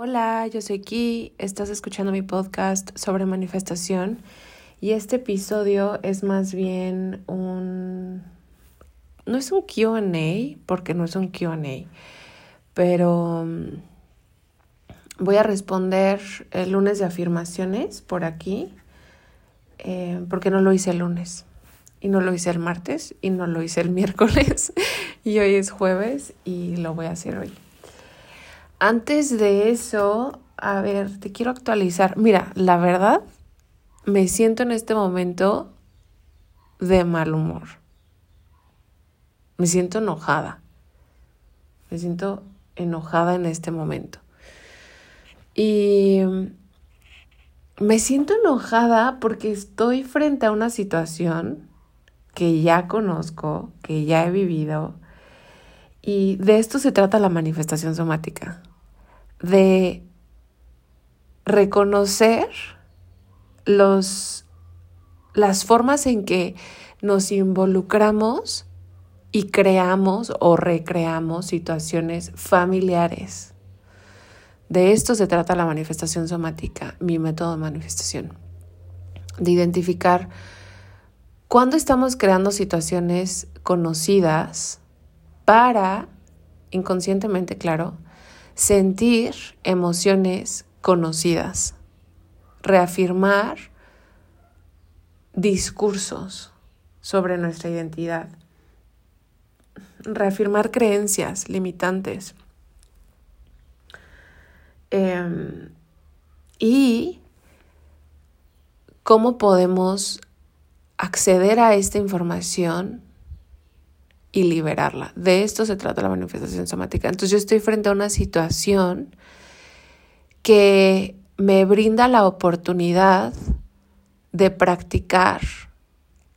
Hola, yo soy Ki, estás escuchando mi podcast sobre manifestación y este episodio es más bien un... no es un QA porque no es un QA, pero mm, voy a responder el lunes de afirmaciones por aquí eh, porque no lo hice el lunes y no lo hice el martes y no lo hice el miércoles y hoy es jueves y lo voy a hacer hoy. Antes de eso, a ver, te quiero actualizar. Mira, la verdad, me siento en este momento de mal humor. Me siento enojada. Me siento enojada en este momento. Y me siento enojada porque estoy frente a una situación que ya conozco, que ya he vivido. Y de esto se trata la manifestación somática de reconocer los, las formas en que nos involucramos y creamos o recreamos situaciones familiares. De esto se trata la manifestación somática, mi método de manifestación. De identificar cuándo estamos creando situaciones conocidas para, inconscientemente, claro, sentir emociones conocidas, reafirmar discursos sobre nuestra identidad, reafirmar creencias limitantes. Em, y cómo podemos acceder a esta información y liberarla. De esto se trata la manifestación somática. Entonces yo estoy frente a una situación que me brinda la oportunidad de practicar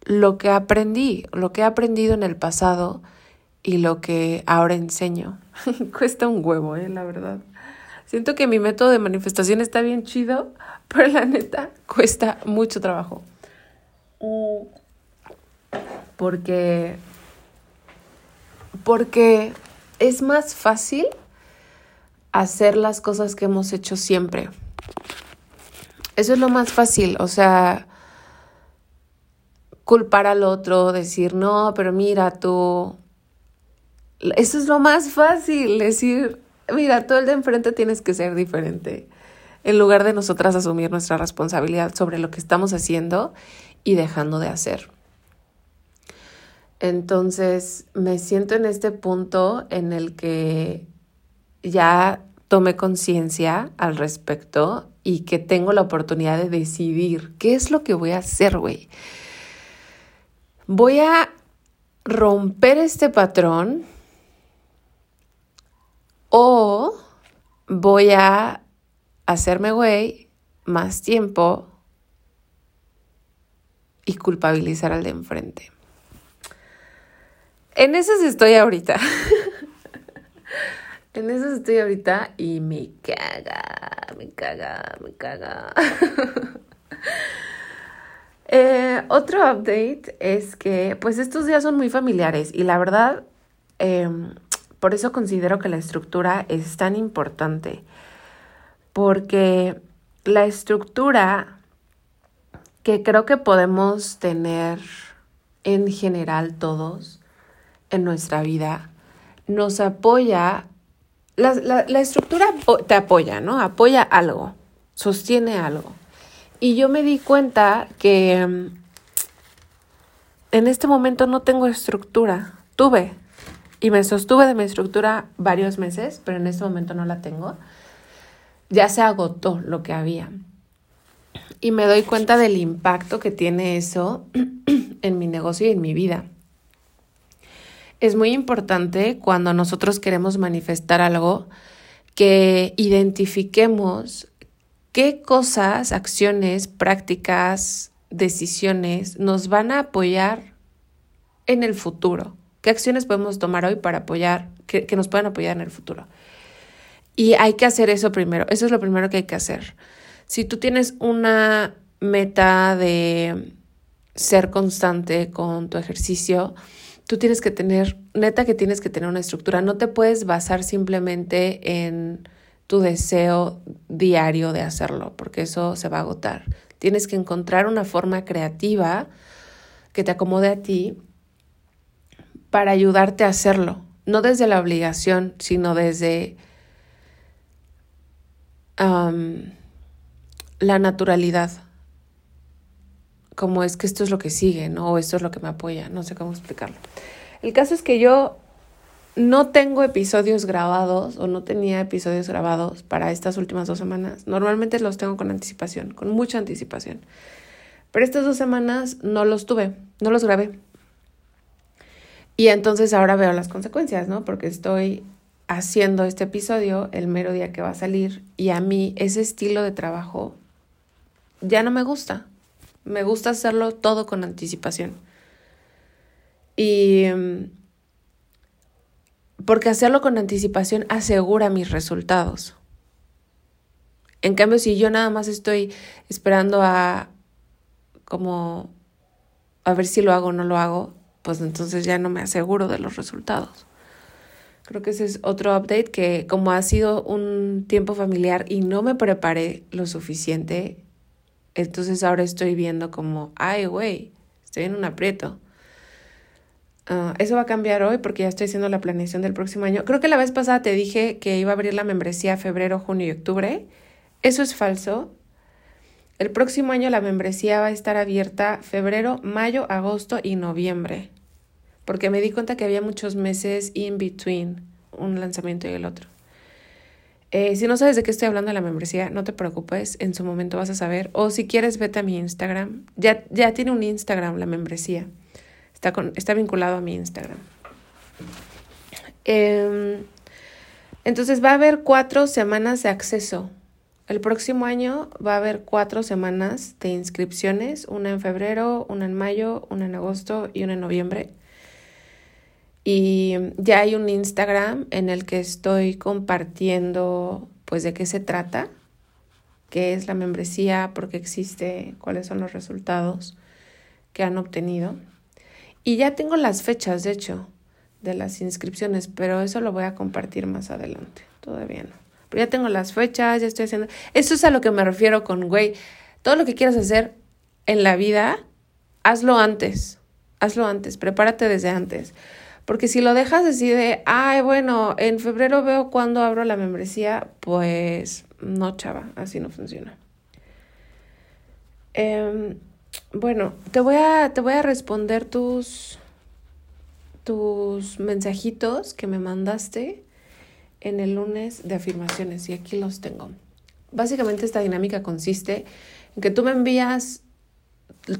lo que aprendí, lo que he aprendido en el pasado y lo que ahora enseño. Cuesta un huevo, eh, la verdad. Siento que mi método de manifestación está bien chido, pero la neta cuesta mucho trabajo. Mm. Porque porque es más fácil hacer las cosas que hemos hecho siempre. Eso es lo más fácil, o sea, culpar al otro, decir, no, pero mira tú, eso es lo más fácil, decir, mira, tú el de enfrente tienes que ser diferente, en lugar de nosotras asumir nuestra responsabilidad sobre lo que estamos haciendo y dejando de hacer. Entonces me siento en este punto en el que ya tomé conciencia al respecto y que tengo la oportunidad de decidir qué es lo que voy a hacer, güey. Voy a romper este patrón o voy a hacerme güey más tiempo y culpabilizar al de enfrente. En esas estoy ahorita. en esas estoy ahorita y me caga, me caga, me caga. Eh, otro update es que pues estos días son muy familiares y la verdad em, por eso considero que la estructura es tan importante porque la estructura que creo que podemos tener en general todos en nuestra vida nos apoya, la, la, estructura te apoya, ¿no? Apoya algo, sostiene algo. Y yo me di cuenta que mm, en este momento no tengo estructura. Tuve y me sostuve de mi estructura varios meses, pero en este momento no la tengo. Ya se agotó lo que había. Y me doy cuenta del impacto que tiene eso en mi negocio y en mi vida es muy importante cuando nosotros queremos manifestar algo que identifiquemos qué cosas, acciones, prácticas, decisiones nos van a apoyar en el futuro. ¿Qué acciones podemos tomar hoy para apoyar, que, que nos puedan apoyar en el futuro? Y hay que hacer eso primero. Eso es lo primero que hay que hacer. Si tú tienes una meta de ser constante con tu ejercicio, tú tienes que tener, neta que tienes que tener una estructura, no te puedes basar simplemente en tu deseo diario de hacerlo, porque eso se va a agotar. Tienes que encontrar una forma creativa que te acomode a ti para ayudarte a hacerlo, no desde la obligación, sino desde la naturalidad. Como es que esto es lo que sigue, ¿no? O esto es lo que me apoya, no sé cómo explicarlo. El caso es que yo no tengo episodios grabados o no tenía episodios grabados para estas últimas dos semanas. Normalmente los tengo con anticipación, con mucha anticipación. Pero estas dos semanas no los tuve, no los grabé. Y entonces ahora veo las consecuencias, ¿no? Porque estoy haciendo este episodio el mero día que va a salir y a mí ese estilo de trabajo ya no me gusta. Me gusta hacerlo todo con anticipación. Y mm, porque hacerlo con anticipación asegura mis resultados. En cambio, si yo nada más estoy esperando a como a ver si lo hago o no lo hago, pues entonces ya no me aseguro de los resultados. Creo que ese es otro update que como ha sido un tiempo familiar y no me preparé lo suficiente, entonces ahora estoy viendo como, ay, güey, estoy en un aprieto. Ah, eso va a cambiar hoy porque ya estoy haciendo la planeación del próximo año. Creo que la vez pasada te dije que iba a abrir la membresía febrero, junio y octubre. Eso es falso. El próximo año la membresía va a estar abierta febrero, mayo, agosto y noviembre porque me di cuenta que había muchos meses in between un lanzamiento y el otro. Eh, si no sabes de qué estoy hablando de la membresía, no te preocupes, en su momento vas a saber. O si quieres, vete a mi Instagram. Ya, ya tiene un Instagram la membresía. Está, con, está vinculado a mi Instagram. Em, entonces va a haber cuatro semanas de acceso. El próximo año va a haber cuatro semanas de inscripciones, una en febrero, una en mayo, una en agosto y una en noviembre. Y ya hay un Instagram en el que estoy compartiendo pues de qué se trata, qué es la membresía, por qué existe, cuáles son los resultados que han obtenido. Y ya tengo las fechas, de hecho, de las inscripciones, pero eso lo voy a compartir más adelante. Todavía no. Pero ya tengo las fechas, ya estoy haciendo... Eso es a lo que me refiero con, güey, todo lo que quieras hacer en la vida, hazlo antes. Hazlo antes, prepárate desde antes. Porque si lo dejas así de, ay, bueno, en febrero veo cuándo abro la membresía, pues no, chava, así no funciona. Em, bueno, te voy a, te voy a responder tus, tus mensajitos que me mandaste en el lunes de afirmaciones y aquí los tengo. Básicamente esta dinámica consiste en que tú me envías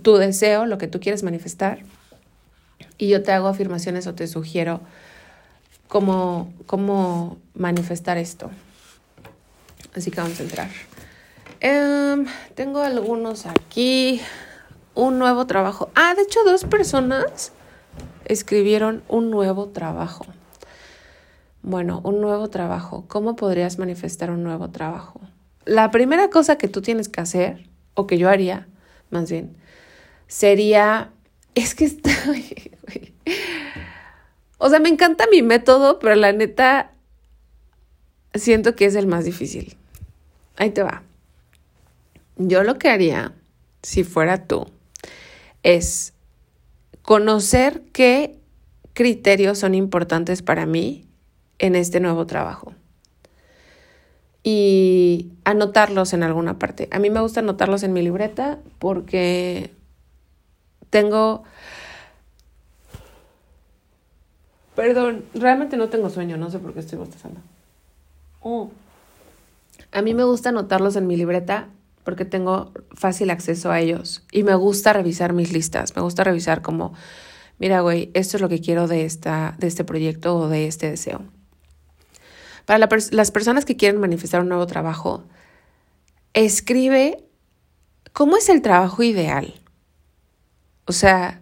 tu deseo, lo que tú quieres manifestar, y yo te hago afirmaciones o te sugiero cómo, cómo manifestar esto. Así que vamos a entrar. Em, tengo algunos aquí. Un nuevo trabajo. Ah, de hecho, dos personas escribieron un nuevo trabajo. Bueno, un nuevo trabajo. ¿Cómo podrías manifestar un nuevo trabajo? La primera cosa que tú tienes que hacer, o que yo haría, más bien, sería es que está... o sea, me encanta mi método, pero la neta siento que es el más difícil. Ahí te va. Yo lo que haría, si fuera tú, es conocer qué criterios son importantes para mí en este nuevo trabajo y anotarlos en alguna parte. A mí me gusta anotarlos en mi libreta porque tengo... Perdón, realmente no tengo sueño, no sé por qué estoy bostezando. Oh. A mí me gusta anotarlos en mi libreta porque tengo fácil acceso a ellos y me gusta revisar mis listas, me gusta revisar como, mira, güey, esto es lo que quiero de, esta, de este proyecto o de este deseo. Para las personas que quieren manifestar un nuevo trabajo, escribe cómo es el trabajo ideal. O sea,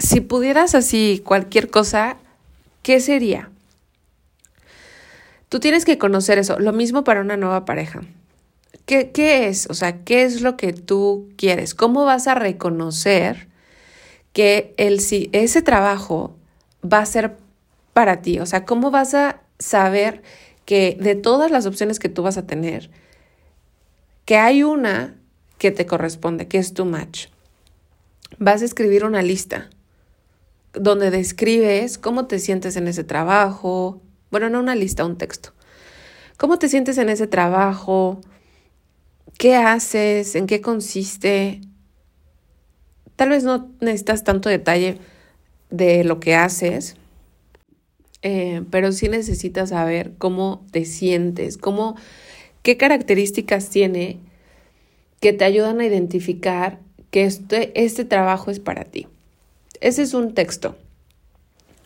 si pudieras así cualquier cosa, ¿qué sería? Tú tienes que conocer eso. Lo mismo para una nueva pareja. ¿Qué, ¿Qué, es? O sea, ¿qué es lo que tú quieres? ¿Cómo vas a reconocer que el, si, ese trabajo va a ser para ti? O sea, ¿cómo vas a saber que de todas las opciones que tú vas a tener, que hay una que te corresponde, que es tu match. Vas a escribir una lista donde describes cómo te sientes en ese trabajo, bueno, no una lista, un texto. ¿Cómo te sientes en ese trabajo? ¿Qué haces? ¿En qué consiste? Tal vez no necesitas tanto detalle de lo que haces, eh, pero sí necesitas saber cómo te sientes, cómo, qué características tiene que te ayudan a identificar que este, este trabajo es para ti. Ese es un texto.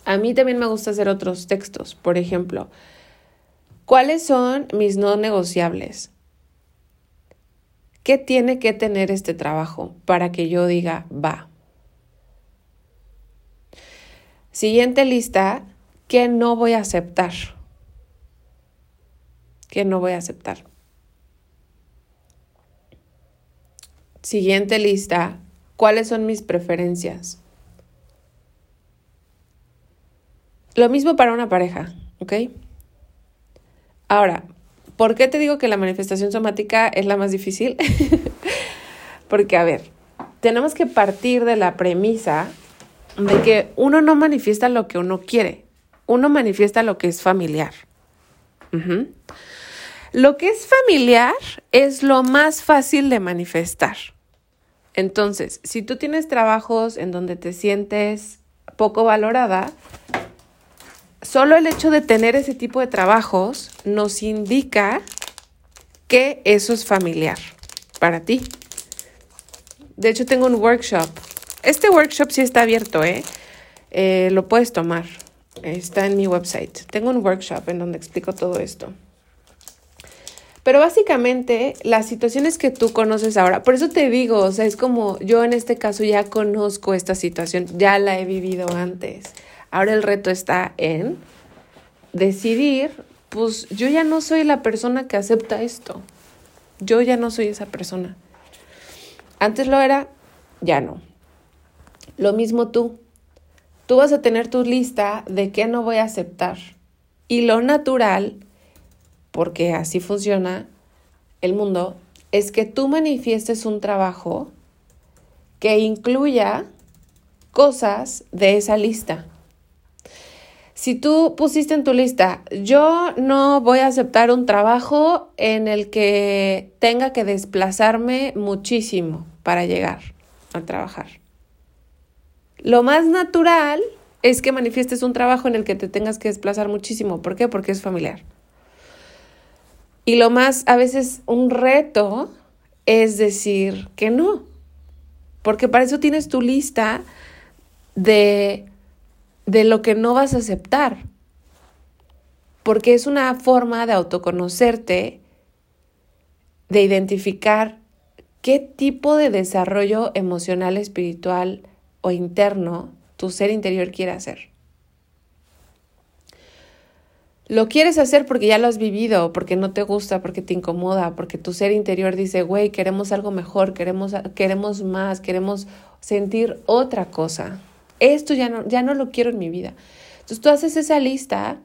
A mí también me gusta hacer otros textos. Por ejemplo, ¿cuáles son mis no negociables? ¿Qué tiene que tener este trabajo para que yo diga, va? Siguiente lista, ¿qué no voy a aceptar? ¿Qué no voy a aceptar? Siguiente lista, ¿cuáles son mis preferencias? Lo mismo para una pareja, ¿ok? Ahora, ¿por qué te digo que la manifestación somática es la más difícil? Porque, a ver, tenemos que partir de la premisa de que uno no manifiesta lo que uno quiere, uno manifiesta lo que es familiar. Lo que es familiar es lo más fácil de manifestar. Entonces, si tú tienes trabajos en donde te sientes poco valorada, solo el hecho de tener ese tipo de trabajos nos indica que eso es familiar para ti. De hecho, tengo un workshop. Este workshop sí está abierto, ¿eh? eh lo puedes tomar. Está en mi website. Tengo un workshop en donde explico todo esto. Pero básicamente las situaciones que tú conoces ahora, por eso te digo, o sea, es como yo en este caso ya conozco esta situación, ya la he vivido antes. Ahora el reto está en decidir, pues yo ya no soy la persona que acepta esto. Yo ya no soy esa persona. Antes lo era, ya no. Lo mismo tú. Tú vas a tener tu lista de qué no voy a aceptar. Y lo natural, porque así funciona el mundo, es que tú manifiestes un trabajo que incluya cosas de esa lista. Si tú pusiste en tu lista, yo no voy a aceptar un trabajo en el que tenga que desplazarme muchísimo para llegar a trabajar. Lo más natural es que manifiestes un trabajo en el que te tengas que desplazar muchísimo. ¿Por qué? Porque es familiar. Y lo más, a veces, un reto es decir que no. Porque para eso tienes tu lista de de lo que no vas a aceptar. Porque es una forma de autoconocerte, de identificar qué tipo de desarrollo emocional, espiritual o interno tu ser interior quiere hacer. Lo quieres hacer porque ya lo has vivido, porque no te gusta, porque te incomoda, porque tu ser interior dice, güey, queremos algo mejor, queremos, queremos más, queremos sentir otra cosa esto ya no, ya no lo quiero en mi vida. Entonces tú haces esa lista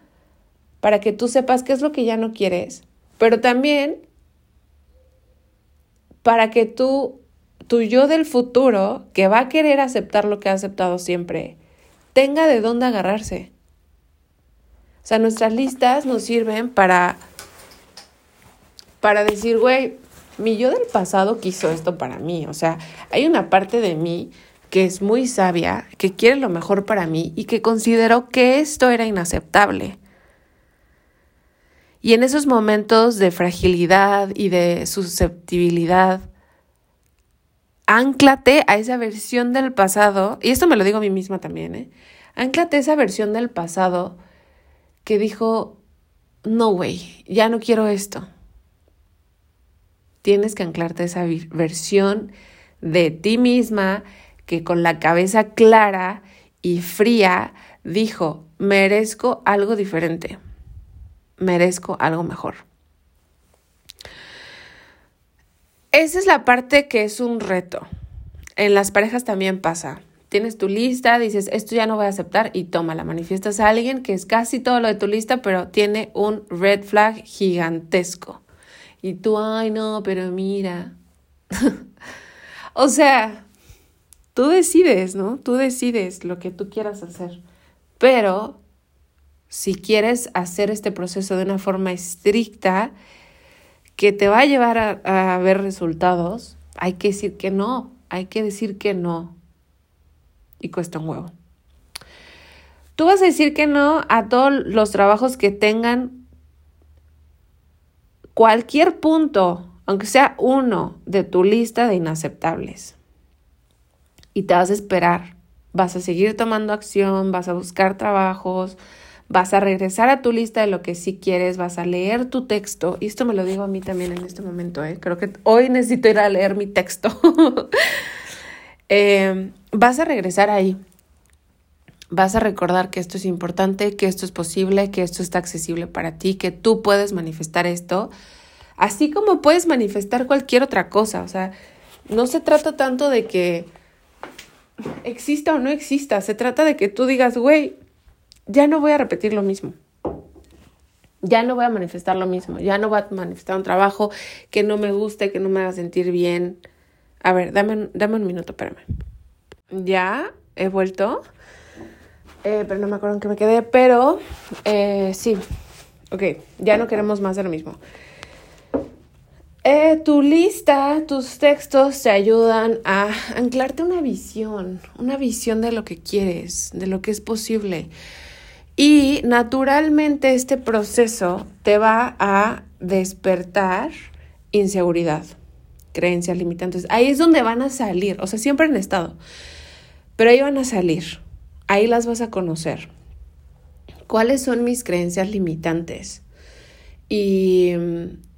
para que tú sepas qué es lo que ya no quieres, pero también para que tú, tu yo del futuro, que va a querer aceptar lo que ha aceptado siempre, tenga de dónde agarrarse. O sea, nuestras listas nos sirven para, para decir, güey, mi yo del pasado quiso esto para mí. O sea, hay una parte de mí que es muy sabia, que quiere lo mejor para mí y que consideró que esto era inaceptable. Y en esos momentos de fragilidad y de susceptibilidad, anclate a esa versión del pasado, y esto me lo digo a mí misma también, ¿eh? Anclate a esa versión del pasado que dijo, no, way, ya no quiero esto. Tienes que anclarte a esa versión de ti misma que con la cabeza clara y fría dijo, merezco algo diferente, merezco algo mejor. Esa es la parte que es un reto. En las parejas también pasa, tienes tu lista, dices, esto ya no voy a aceptar y toma, la manifiestas a alguien que es casi todo lo de tu lista, pero tiene un red flag gigantesco. Y tú, ay, no, pero mira. o sea, tú decides, ¿no? Tú decides lo que tú quieras hacer. Pero si quieres hacer este proceso de una forma estricta que te va a llevar a, ver resultados, hay que decir que no, hay que decir que no. Y cuesta un huevo. Tú vas a decir que no a todos los trabajos que tengan cualquier punto, aunque sea uno, de tu lista de inaceptables. Y te vas a esperar. Vas a seguir tomando acción, vas a buscar trabajos, vas a regresar a tu lista de lo que sí quieres, vas a leer tu texto, y esto me lo digo a mí también en este momento, ¿eh? creo que hoy necesito ir a leer mi texto. Em, vas a regresar ahí, vas a recordar que esto es importante, que esto es posible, que esto está accesible para ti, que tú puedes manifestar esto, así como puedes manifestar cualquier otra cosa, o sea, no se trata tanto de que exista o no exista, se trata de que tú digas, güey, ya no voy a repetir lo mismo. Ya no voy a manifestar lo mismo, ya no voy a manifestar un trabajo que no me guste, que no me haga sentir bien. A ver, dame, dame un minuto, espérame. Ya he vuelto, eh, pero no me acuerdo en qué me quedé, pero eh, sí, ok, ya no queremos más de lo mismo. Eh, tu lista, tus textos te ayudan a anclarte una visión, una visión de lo que quieres, de lo que es posible. Y naturalmente este proceso te va a despertar inseguridad, creencias limitantes. Ahí es donde van a salir, o sea, siempre han estado, pero ahí van a salir, ahí las vas a conocer. ¿Cuáles son mis creencias limitantes? Y mm,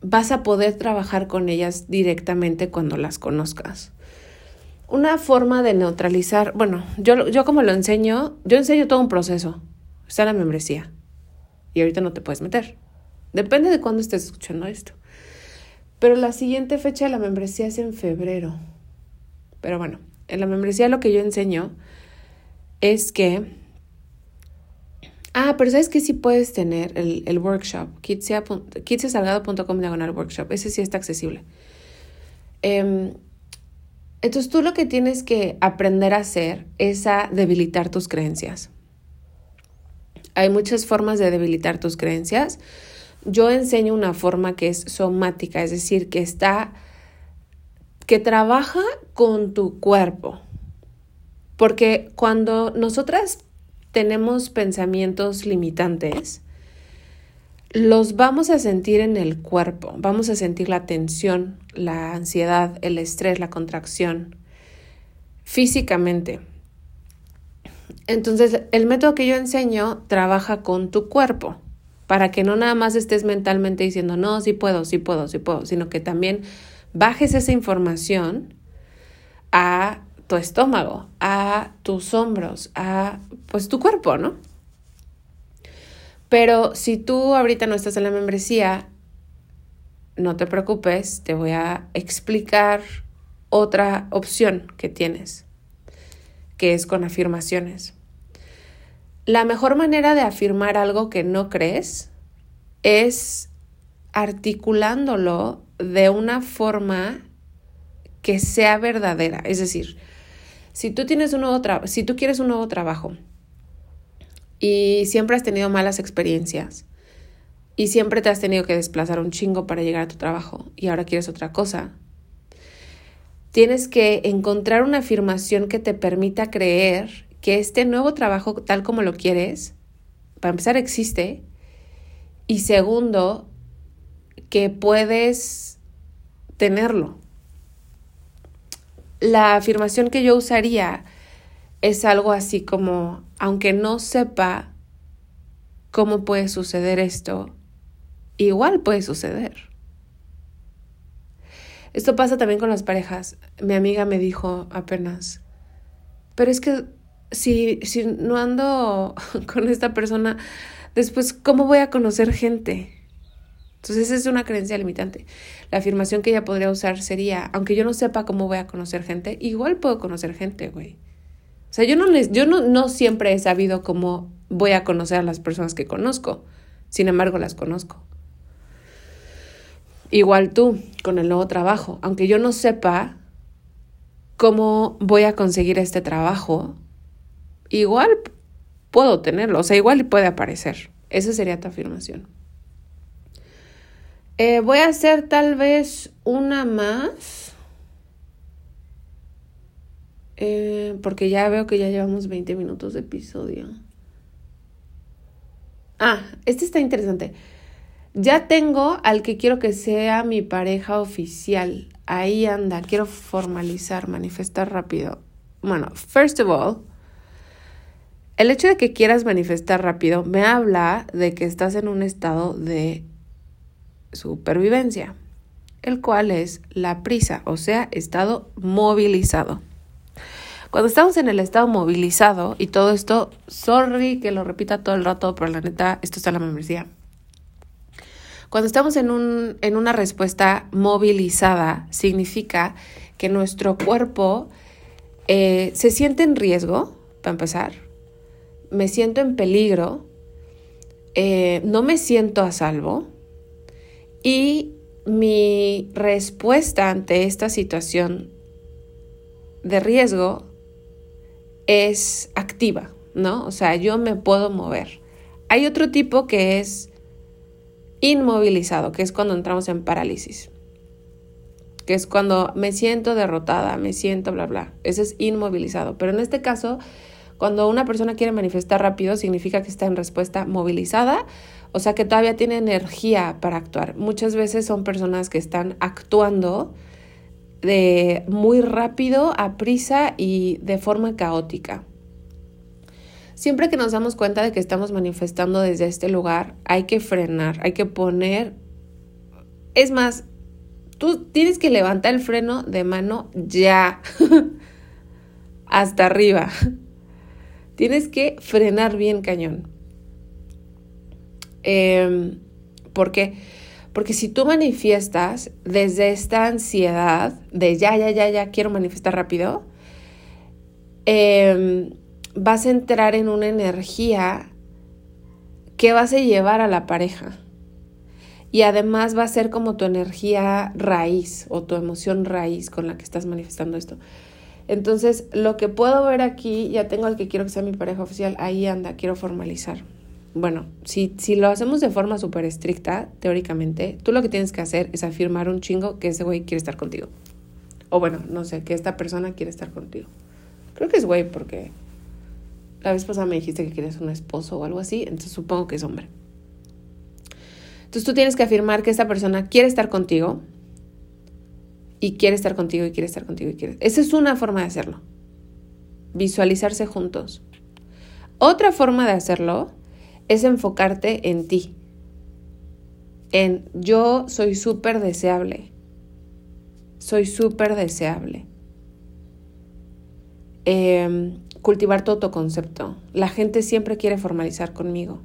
vas a poder trabajar con ellas directamente cuando las conozcas. Una forma de neutralizar, bueno, yo, yo como lo enseño, yo enseño todo un proceso. Está la membresía. Y ahorita no te puedes meter. Depende de cuándo estés escuchando esto. Pero la siguiente fecha de la membresía es en febrero. Pero bueno, en la membresía lo que yo enseño es que... Ah, pero ¿sabes que sí puedes tener el, el workshop? kitsiasalgado.com diagonal workshop. Ese sí está accesible. Eh, entonces tú lo que tienes que aprender a hacer es a debilitar tus creencias. Hay muchas formas de debilitar tus creencias. Yo enseño una forma que es somática, es decir, que está, que trabaja con tu cuerpo. Porque cuando nosotras tenemos pensamientos limitantes, los vamos a sentir en el cuerpo, vamos a sentir la tensión, la ansiedad, el estrés, la contracción, físicamente. Entonces, el método que yo enseño trabaja con tu cuerpo, para que no nada más estés mentalmente diciendo, no, sí puedo, sí puedo, sí puedo, sino que también bajes esa información a tu estómago, a tus hombros, a pues tu cuerpo, ¿no? Pero si tú ahorita no estás en la membresía, no te preocupes, te voy a explicar otra opción que tienes, que es con afirmaciones. La mejor manera de afirmar algo que no crees es articulándolo de una forma que sea verdadera. Es decir, si tú tienes un nuevo si tú quieres un nuevo trabajo y siempre has tenido malas experiencias y siempre te has tenido que desplazar un chingo para llegar a tu trabajo y ahora quieres otra cosa. Tienes que encontrar una afirmación que te permita creer que este nuevo trabajo tal como lo quieres, para empezar, existe y segundo, que puedes tenerlo. La afirmación que yo usaría es algo así como, aunque no sepa cómo puede suceder esto, igual puede suceder. Esto pasa también con las parejas. Mi amiga me dijo apenas, pero es que si, si no ando con esta persona, después, ¿cómo voy a conocer gente? Entonces, es una creencia limitante. La afirmación que ella podría usar sería, aunque yo no sepa cómo voy a conocer gente, igual puedo conocer gente, güey. sea, yo no, yo no, no siempre he sabido cómo voy a conocer a las personas que conozco. Sin embargo, las conozco. Igual tú, con el nuevo trabajo. Aunque yo no sepa cómo voy a conseguir este trabajo, igual puedo tenerlo. O sea, igual puede aparecer. Esa sería tu afirmación. Eh, voy a hacer tal vez una más. Eh, porque ya veo que ya llevamos 20 minutos de episodio. Ah, este está interesante. Ya tengo al que quiero que sea mi pareja oficial. Ahí anda, quiero formalizar, manifestar rápido. Bueno, first of all, el hecho de que quieras manifestar rápido me habla de que estás en un estado de supervivencia, el cual es la prisa, o sea, estado movilizado. Cuando estamos en el estado movilizado y todo esto, sorry que lo repita todo el rato, pero la neta, esto está en la membresía. Cuando estamos en, un, en una respuesta movilizada, significa que nuestro cuerpo eh, se siente en riesgo, para empezar, me siento en peligro, eh, no me siento a salvo y mi respuesta ante esta situación de riesgo es activa, ¿no? O sea, yo me puedo mover. Hay otro tipo que es inmovilizado, que es cuando entramos en parálisis, que es cuando me siento derrotada, me siento bla, bla. Ese es inmovilizado. Pero en este caso, cuando una persona quiere manifestar rápido, significa que está en respuesta movilizada, o sea que todavía tiene energía para actuar. Muchas veces son personas que están actuando de muy rápido, a prisa y de forma caótica. Siempre que nos damos cuenta de que estamos manifestando desde este lugar, hay que frenar, hay que poner... Es más, tú tienes que levantar el freno de mano ya, hasta arriba. Tienes que frenar bien cañón. Eh, ¿Por qué? Porque si tú manifiestas desde esta ansiedad de ya, ya, ya, ya, quiero manifestar rápido, em, vas a entrar en una energía que vas a llevar a la pareja. Y además va a ser como tu energía raíz o tu emoción raíz con la que estás manifestando esto. Entonces, lo que puedo ver aquí, ya tengo al que quiero que sea mi pareja oficial, ahí anda, quiero formalizar bueno, si, si lo hacemos de forma súper estricta, teóricamente, tú lo que tienes que hacer es afirmar un chingo que ese güey quiere estar contigo. O bueno, no sé, que esta persona quiere estar contigo. Creo que es güey porque la vez pasada me dijiste que querías un esposo o algo así, entonces supongo que es hombre. Entonces tú tienes que afirmar que esta persona quiere estar contigo y quiere estar contigo y quiere estar contigo y quiere. Esa es una forma de hacerlo. Visualizarse juntos. Otra forma de hacerlo es enfocarte en ti, en yo soy súper deseable, soy súper deseable. Em, cultivar tu autoconcepto. La gente siempre quiere formalizar conmigo.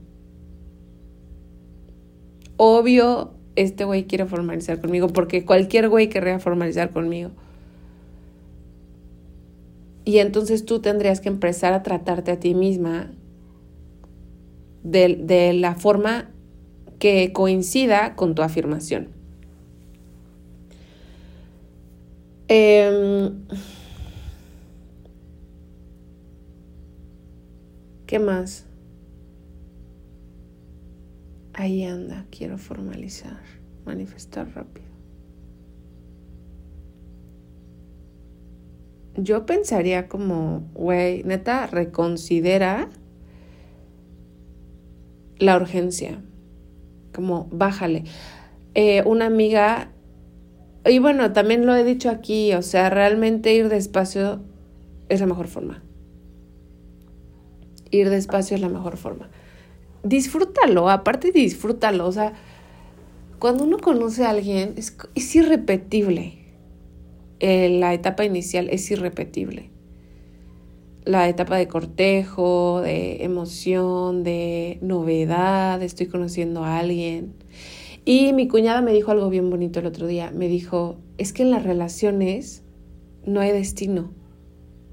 Obvio, este güey quiere formalizar conmigo porque cualquier güey querría formalizar conmigo. Y entonces tú tendrías que empezar a tratarte a ti misma de, la forma que coincida con tu afirmación. Em, ¿Qué más? Ahí anda, quiero formalizar, manifestar rápido. Yo pensaría como, güey, neta, reconsidera la urgencia, como bájale. Eh, una amiga, y bueno, también lo he dicho aquí, o sea, realmente ir despacio es la mejor forma. Ir despacio es la mejor forma. Disfrútalo, aparte disfrútalo, o sea, cuando uno conoce a alguien es, irrepetible. Eh, la etapa inicial es irrepetible la etapa de cortejo, de emoción, de novedad, estoy conociendo a alguien. Y mi cuñada me dijo algo bien bonito el otro día. Me dijo, es que en las relaciones no hay destino.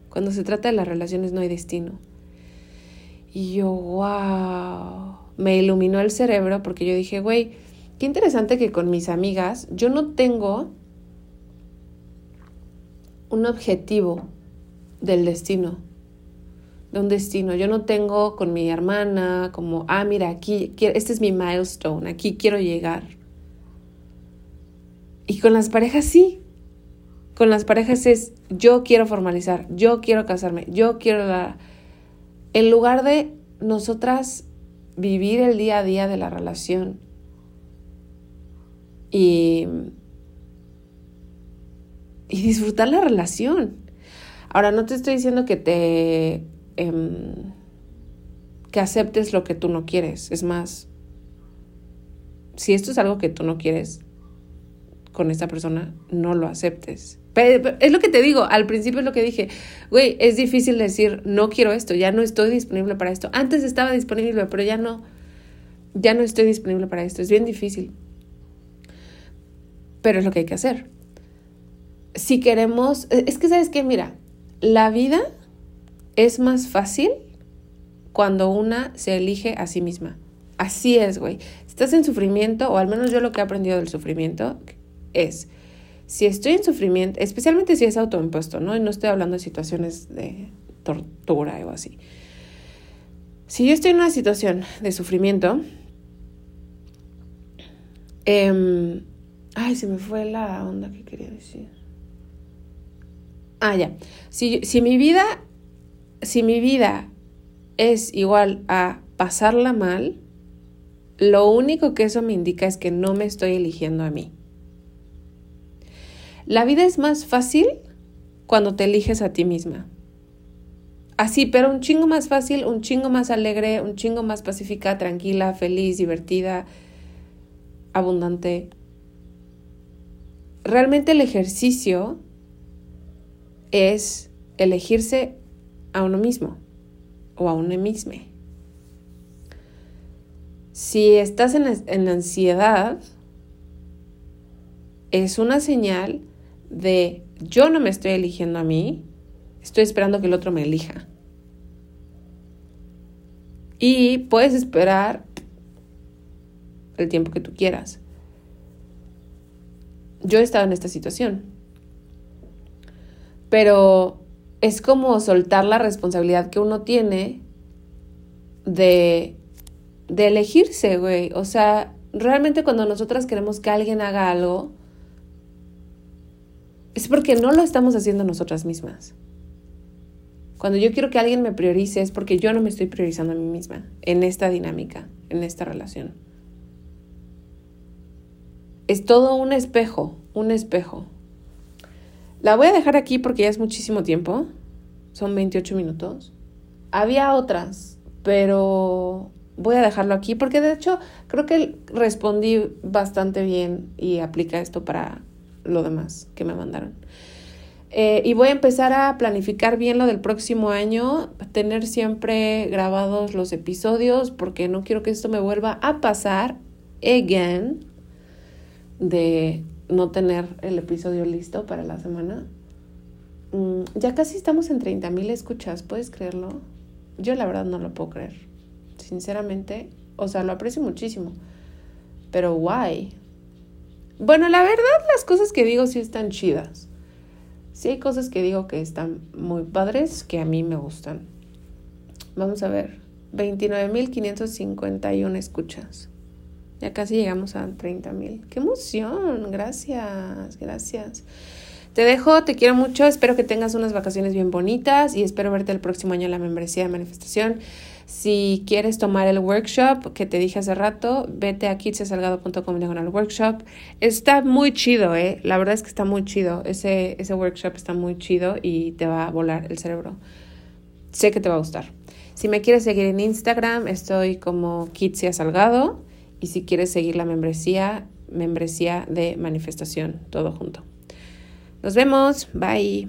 Cuando se trata de las relaciones no hay destino. Y yo, wow, me iluminó el cerebro porque yo dije, güey, qué interesante que con mis amigas yo no tengo un objetivo del destino, de un destino. Yo no tengo con mi hermana como, ah, mira, aquí, este es mi milestone, aquí quiero llegar. Y con las parejas sí. Con las parejas es, yo quiero formalizar, yo quiero casarme, yo quiero la... En lugar de nosotras vivir el día a día de la relación y, y disfrutar la relación. Ahora, no te estoy diciendo que te... Em, que aceptes lo que tú no quieres. Es más, si esto es algo que tú no quieres con esta persona, no lo aceptes. es lo que te digo, al principio es lo que dije, güey, es difícil decir, no quiero esto, ya no estoy disponible para esto. Antes estaba disponible, pero ya no, ya no estoy disponible para esto. Es bien difícil. Pero es lo que hay que hacer. Si queremos, es que sabes que, mira, la vida es más fácil cuando una se elige a sí misma. Así es, güey. Si estás en sufrimiento, o al menos yo lo que he aprendido del sufrimiento es, si estoy en sufrimiento, especialmente si es autoimpuesto, ¿no? Y no estoy hablando de situaciones de tortura o así. Si yo estoy en una situación de sufrimiento, eh, ay, se me fue la onda que quería decir. Ah, ya. Si, si mi vida, si mi vida es igual a pasarla mal, lo único que eso me indica es que no me estoy eligiendo a mí. La vida es más fácil cuando te eliges a ti misma. Así, pero un chingo más fácil, un chingo más alegre, un chingo más pacífica, tranquila, feliz, divertida, abundante. Realmente el ejercicio es elegirse a uno mismo o a uno mismo. Si estás en, en ansiedad, es una señal de yo no me estoy eligiendo a mí, estoy esperando que el otro me elija. Y puedes esperar el tiempo que tú quieras. Yo he estado en esta situación. Pero es como soltar la responsabilidad que uno tiene de, de elegirse, güey. O sea, realmente cuando nosotras queremos que alguien haga algo, es porque no lo estamos haciendo nosotras mismas. Cuando yo quiero que alguien me priorice es porque yo no me estoy priorizando a mí misma en esta dinámica, en esta relación. Es todo un espejo, un espejo. La voy a dejar aquí porque ya es muchísimo tiempo. Son 28 minutos. Había otras, pero voy a dejarlo aquí porque de hecho creo que respondí bastante bien y aplica esto para lo demás que me mandaron. Eh, y voy a empezar a planificar bien lo del próximo año, tener siempre grabados los episodios, porque no quiero que esto me vuelva a pasar again de no tener el episodio listo para la semana. Mm, ya casi estamos en 30 mil escuchas, ¿puedes creerlo? Yo la verdad no lo puedo creer. Sinceramente, o sea, lo aprecio muchísimo. Pero why? Bueno, la verdad las cosas que digo sí están chidas. Sí hay cosas que digo que están muy padres, que a mí me gustan. Vamos a ver. 29.551 escuchas. Ya casi llegamos a 30.000. ¡Qué emoción! Gracias, gracias. Te dejo, te quiero mucho, espero que tengas unas vacaciones bien bonitas y espero verte el próximo año en la membresía de manifestación. Si quieres tomar el workshop que te dije hace rato, vete a kitsesalgado.com al workshop. Está muy chido, ¿eh? La verdad es que está muy chido. Ese, ese workshop está muy chido y te va a volar el cerebro. Sé que te va a gustar. Si me quieres seguir en Instagram, estoy como Kitsia Salgado. Y si quieres seguir la membresía, membresía de manifestación, todo junto. Nos vemos. Bye.